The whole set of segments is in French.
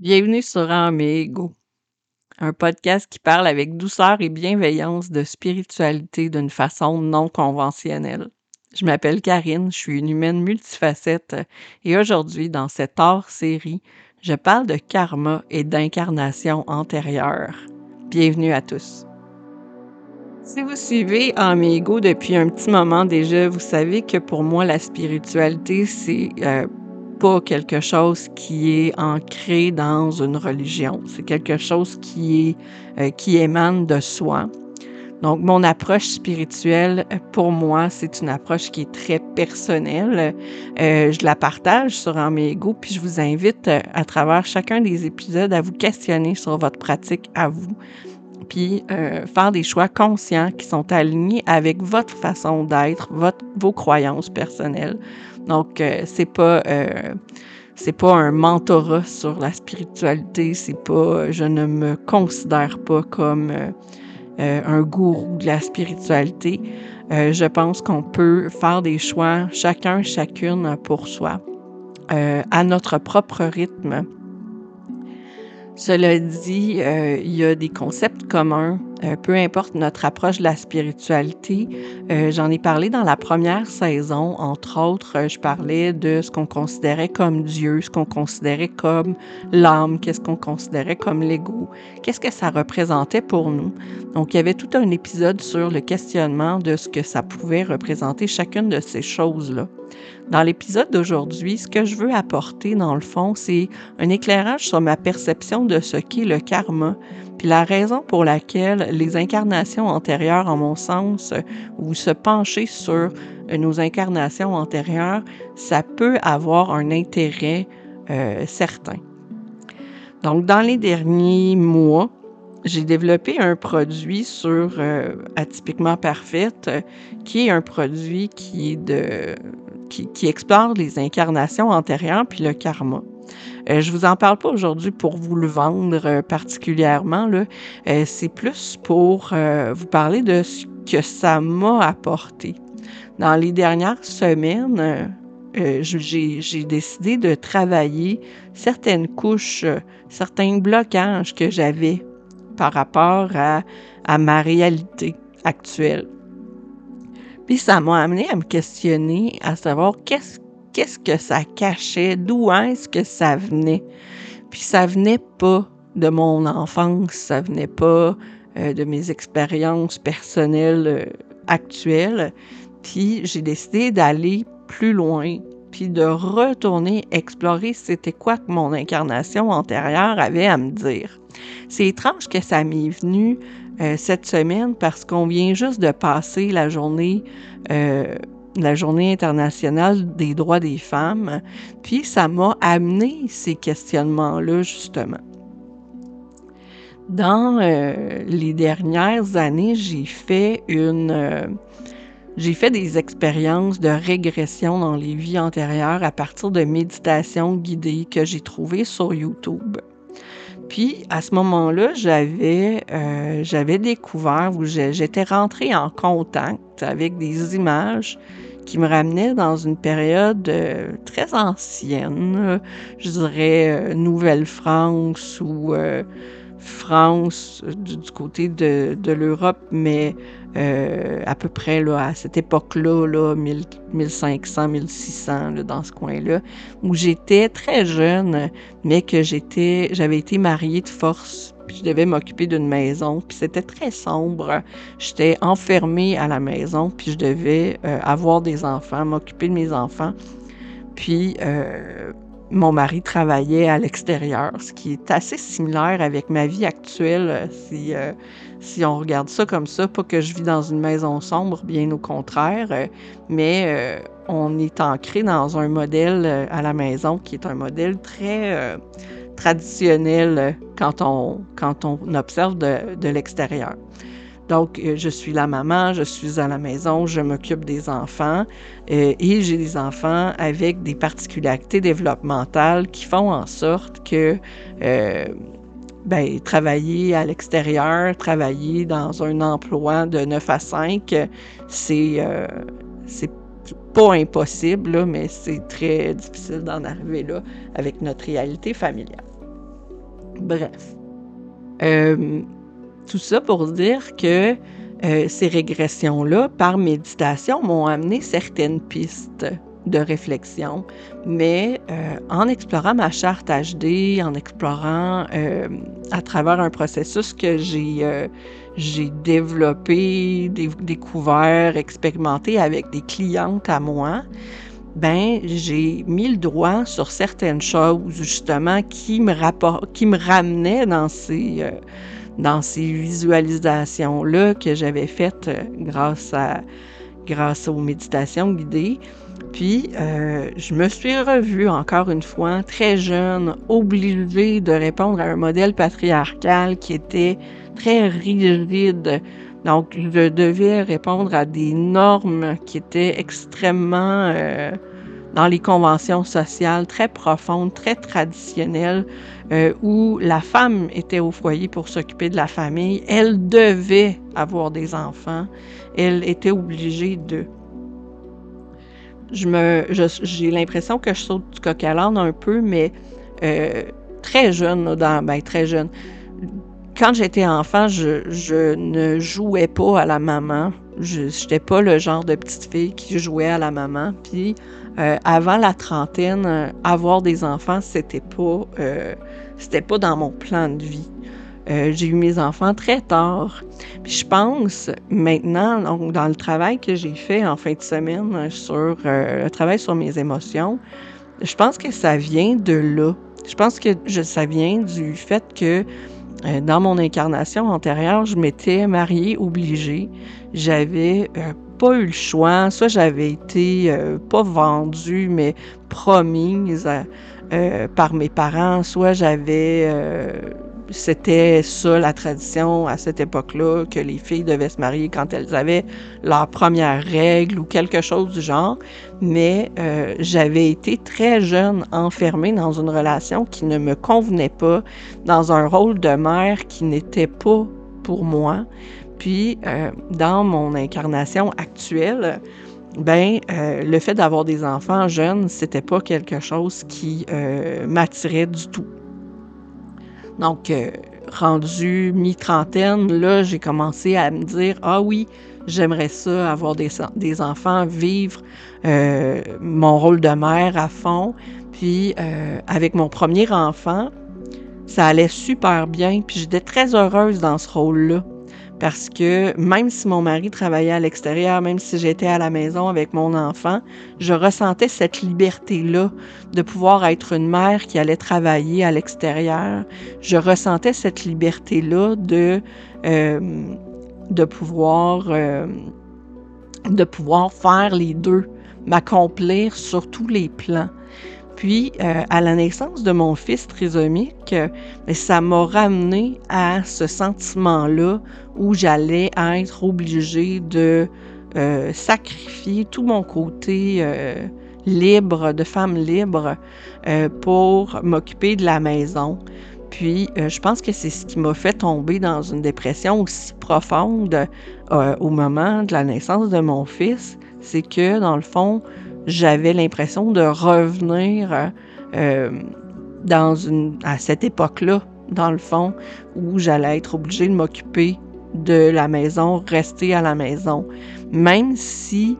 Bienvenue sur Ego, un podcast qui parle avec douceur et bienveillance de spiritualité d'une façon non conventionnelle. Je m'appelle Karine, je suis une humaine multifacette et aujourd'hui, dans cette hors-série, je parle de karma et d'incarnation antérieure. Bienvenue à tous. Si vous suivez Amigo depuis un petit moment déjà, vous savez que pour moi, la spiritualité, c'est euh, pas quelque chose qui est ancré dans une religion. C'est quelque chose qui est euh, qui émane de soi. Donc, mon approche spirituelle, pour moi, c'est une approche qui est très personnelle. Euh, je la partage sur Amigo, puis je vous invite euh, à travers chacun des épisodes à vous questionner sur votre pratique à vous, puis faire des choix conscients qui sont alignés avec votre façon d'être, vos croyances personnelles, donc, euh, c'est pas euh, c'est pas un mentorat sur la spiritualité, c'est pas je ne me considère pas comme euh, un gourou de la spiritualité. je pense qu'on peut faire des choix chacun chacune pour soi à notre propre rythme. Cela dit, il y a des concepts communs euh, peu importe notre approche de la spiritualité. Euh, j'en ai parlé dans la première saison, entre autres, euh, je parlais de ce qu'on considérait comme Dieu, ce qu'on considérait comme l'âme, qu'est-ce qu'on considérait comme l'ego, qu'est-ce que ça représentait pour nous. Donc, il y avait tout un épisode sur le questionnement de ce que ça pouvait représenter chacune de ces choses-là. Dans l'épisode d'aujourd'hui, ce que je veux apporter, dans le fond, c'est un éclairage sur ma perception de ce qu'est le karma, puis la raison pour laquelle les incarnations antérieures, en mon sens, ou se pencher sur nos incarnations antérieures, ça peut avoir un intérêt euh, certain. Donc, dans les derniers mois, j'ai développé un produit sur euh, Atypiquement Parfaite, qui est un produit qui qui, explore les incarnations antérieures puis le karma. Euh, je vous en parle pas aujourd'hui pour vous le vendre euh, particulièrement. Euh, c'est plus pour euh, vous parler de ce que ça m'a apporté. Dans les dernières semaines, j'ai décidé de travailler certaines couches, certains blocages que j'avais par rapport à, à ma réalité actuelle. Puis ça m'a amené à me questionner, à savoir qu'est-ce qu'est-ce que ça cachait, d'où est-ce que ça venait? Puis ça venait pas de mon enfance, ça venait pas euh, de mes expériences personnelles euh, actuelles. Puis j'ai décidé d'aller plus loin, puis de retourner explorer c'était quoi que mon incarnation antérieure avait à me dire. C'est étrange que ça m'est venu euh, cette semaine parce qu'on vient juste de passer la journée, la journée internationale des droits des femmes, puis ça m'a amené ces questionnements-là justement. Dans euh, les dernières années, j'ai fait une j'ai fait des expériences de régression dans les vies antérieures à partir de méditations guidées que j'ai trouvées sur YouTube. Puis à ce moment-là, j'avais euh, découvert ou j'étais rentrée en contact avec des images qui me ramenaient dans une période euh, très ancienne, je dirais euh, Nouvelle-France ou France du, côté de, l'Europe, mais euh, à peu près à cette époque-là, là, 1500, 1600, là, dans ce coin-là, où j'étais très jeune, mais que j'avais été mariée de force, puis je devais m'occuper d'une maison, puis c'était très sombre. J'étais enfermée à la maison, puis je devais euh, avoir des enfants, m'occuper de mes enfants. Puis euh, mon mari travaillait à l'extérieur, ce qui est assez similaire avec ma vie actuelle, si si on regarde ça comme ça, pas que je vis dans une maison sombre, bien au contraire, euh, mais euh, on est ancré dans un modèle euh, à la maison qui est un modèle très traditionnel quand on, quand on observe de, de l'extérieur. Donc, je suis la maman, je suis à la maison, je m'occupe des enfants et j'ai des enfants avec des particularités développementales qui font en sorte que ben, travailler à l'extérieur, travailler dans un emploi de 9 à 5, c'est euh, c'est pas impossible, mais c'est très difficile d'en arriver là avec notre réalité familiale. Bref. Euh, tout ça pour dire que euh, ces régressions-là, par méditation, m'ont amené certaines pistes de réflexion, mais euh, en explorant ma charte HD, en explorant euh, à travers un processus que j'ai j'ai développé, découvert, expérimenté avec des clientes à moi, ben j'ai mis le doigt sur certaines choses justement qui me qui me ramenaient dans ces dans ces visualisations-là que j'avais faites euh, grâce, à, grâce aux méditations guidées. Puis, euh, je me suis revue encore une fois, très jeune, obligée de répondre à un modèle patriarcal qui était très rigide. Donc, je devais répondre à des normes qui étaient extrêmement euh, dans les conventions sociales, très profondes, très traditionnelles, euh, où la femme était au foyer pour s'occuper de la famille, elle devait avoir des enfants, elle était obligée de. Je me, j'ai l'impression que je saute du coq à l'âne un peu, mais euh, très jeune, dans, ben, très jeune. Quand j'étais enfant, je, ne jouais pas à la maman. Je n'étais pas le genre de petite fille qui jouait à la maman. Puis euh, avant la trentaine, euh, avoir des enfants, c'était pas, c'était pas dans mon plan de vie. J'ai eu mes enfants très tard. Puis je pense maintenant, donc, dans le travail que j'ai fait en fin de semaine sur le travail sur mes émotions, je pense que ça vient de là. Je pense que ça vient du fait que dans mon incarnation antérieure, je m'étais mariée obligée. J'avais pas eu le choix. Soit j'avais été euh, pas vendue, mais promise euh, par mes parents, soit j'avais. Euh, c'était ça la tradition à cette époque-là, que les filles devaient se marier quand elles avaient leur première règle ou quelque chose du genre. Mais j'avais été très jeune enfermée dans une relation qui ne me convenait pas, dans un rôle de mère qui n'était pas pour moi. Puis, euh, dans mon incarnation actuelle, ben, euh, le fait d'avoir des enfants jeunes, c'était pas quelque chose qui euh, m'attirait du tout. Donc, rendu mi-trentaine, là, j'ai commencé à me dire Ah oui, j'aimerais ça, avoir des, des enfants, vivre mon rôle de mère à fond. Puis, avec mon premier enfant, ça allait super bien, puis j'étais très heureuse dans ce rôle-là parce que même si mon mari travaillait à l'extérieur, même si j'étais à la maison avec mon enfant, je ressentais cette liberté-là de pouvoir être une mère qui allait travailler à l'extérieur. Je ressentais cette liberté-là de, euh, de euh, de pouvoir faire les deux, m'accomplir sur tous les plans. Puis, euh, à la naissance de mon fils trisomique, euh, ben, ça m'a ramené à ce sentiment-là où j'allais être obligée de euh, sacrifier tout mon côté libre, de femme libre, pour m'occuper de la maison. Puis, je pense que c'est ce qui m'a fait tomber dans une dépression aussi profonde au moment de la naissance de mon fils. C'est que, dans le fond, j'avais l'impression de revenir euh, dans une, à cette époque-là, dans le fond, où j'allais être obligée de m'occuper de la maison, rester à la maison. Même si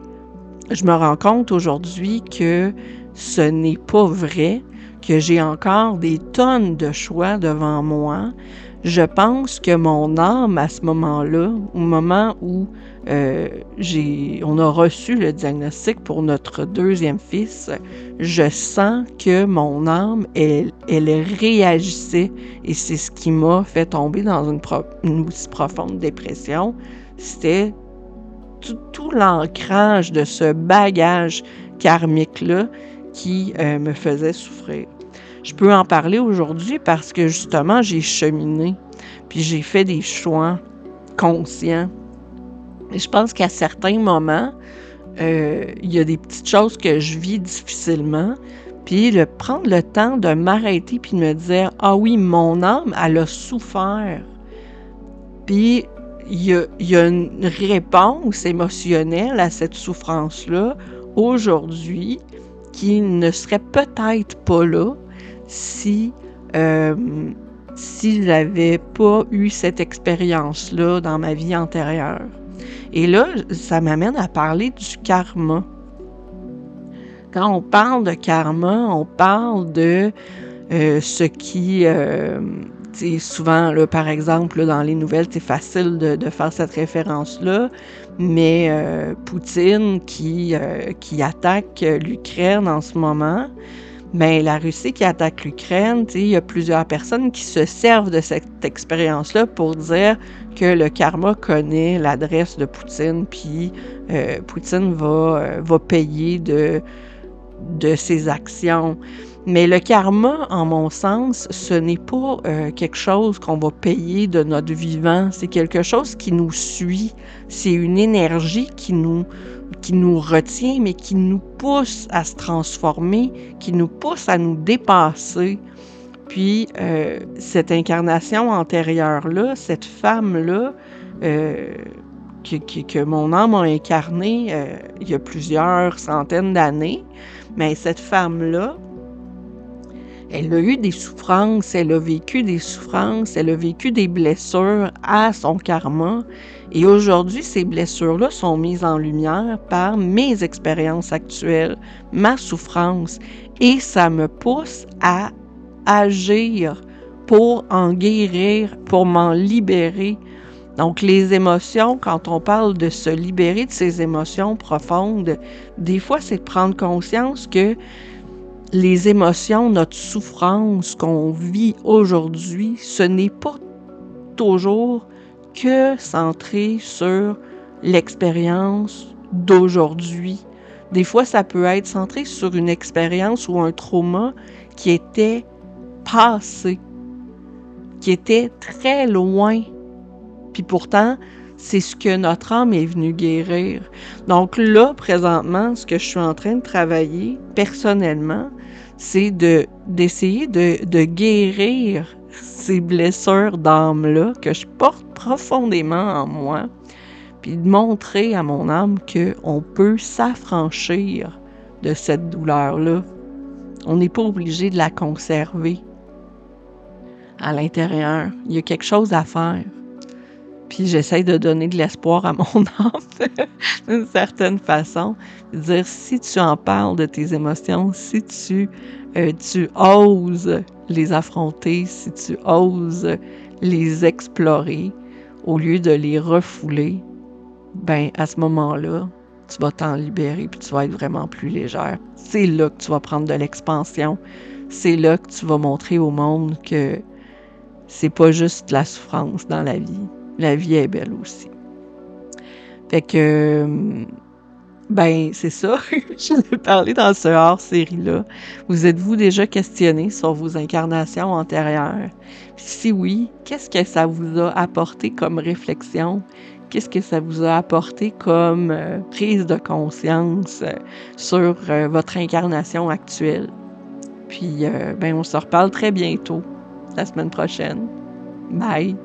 je me rends compte aujourd'hui que ce n'est pas vrai, que j'ai encore des tonnes de choix devant moi, je pense que mon âme à ce moment-là, au moment où euh, on a reçu le diagnostic pour notre deuxième fils, je sens que mon âme, elle, réagissait et c'est ce qui m'a fait tomber dans une, une aussi profonde dépression. C'était tout, l'ancrage de ce bagage karmique-là qui euh, me faisait souffrir. Je peux en parler aujourd'hui parce que justement, j'ai cheminé, puis j'ai fait des choix conscients je pense qu'à certains moments, euh, il y a des petites choses que je vis difficilement. Puis le prendre le temps de m'arrêter puis de me dire Ah oui, mon âme, elle a souffert. Puis il y a, une réponse émotionnelle à cette souffrance-là aujourd'hui qui ne serait peut-être pas là si euh, si j'avais pas eu cette expérience-là dans ma vie antérieure. Et là, ça m'amène à parler du karma. Quand on parle de karma, on parle de euh, ce qui, euh, souvent, là, par exemple, dans les nouvelles, c'est facile de, faire cette référence-là, mais euh, Poutine qui, qui attaque l'Ukraine en ce moment, mais la Russie qui attaque l'Ukraine, il y a plusieurs personnes qui se servent de cette expérience-là pour dire que le karma connaît l'adresse de Poutine, puis euh, Poutine va, va payer de, de ses actions. Mais le karma, en mon sens, ce n'est pas euh, quelque chose qu'on va payer de notre vivant. C'est quelque chose qui nous suit. C'est une énergie qui nous, qui nous retient, mais qui nous pousse à se transformer, qui nous pousse à nous dépasser. Puis, euh, cette incarnation antérieure-là, cette femme-là, euh, que, que, mon âme a incarnée il y a plusieurs centaines d'années, mais cette femme-là, elle a eu des souffrances, elle a vécu des souffrances, elle a vécu des blessures à son karma. Et aujourd'hui, ces blessures-là sont mises en lumière par mes expériences actuelles, ma souffrance. Et ça me pousse à agir pour en guérir, pour m'en libérer. Donc les émotions, quand on parle de se libérer de ces émotions profondes, des fois c'est de prendre conscience que les émotions, notre souffrance qu'on vit aujourd'hui, ce n'est pas toujours que centré sur l'expérience d'aujourd'hui. Des fois, ça peut être centré sur une expérience ou un trauma qui était passé, qui était très loin. Puis pourtant, c'est ce que notre âme est venue guérir. Donc là, présentement, ce que je suis en train de travailler personnellement, c'est de d'essayer de, de guérir ces blessures d'âme-là que je porte profondément en moi, puis de montrer à mon âme qu'on peut s'affranchir de cette douleur-là. On n'est pas obligé de la conserver à l'intérieur. Il y a quelque chose à faire. Puis j'essaie de donner de l'espoir à mon âme d'une certaine façon. Dire si tu en parles de tes émotions, si tu, euh, tu oses les affronter, si tu oses les explorer, au lieu de les refouler, ben à ce moment-là, tu vas t'en libérer puis tu vas être vraiment plus légère. C'est là que tu vas prendre de l'expansion. C'est là que tu vas montrer au monde que c'est pas juste la souffrance dans la vie la vie est belle aussi. Fait que, ben, c'est ça. Je vais parler dans ce hors-série-là. Vous êtes-vous déjà questionné sur vos incarnations antérieures? si oui, qu'est-ce que ça vous a apporté comme réflexion? Qu'est-ce que ça vous a apporté comme euh, prise de conscience euh, sur euh, votre incarnation actuelle? Puis, ben, on se reparle très bientôt, la semaine prochaine. Bye!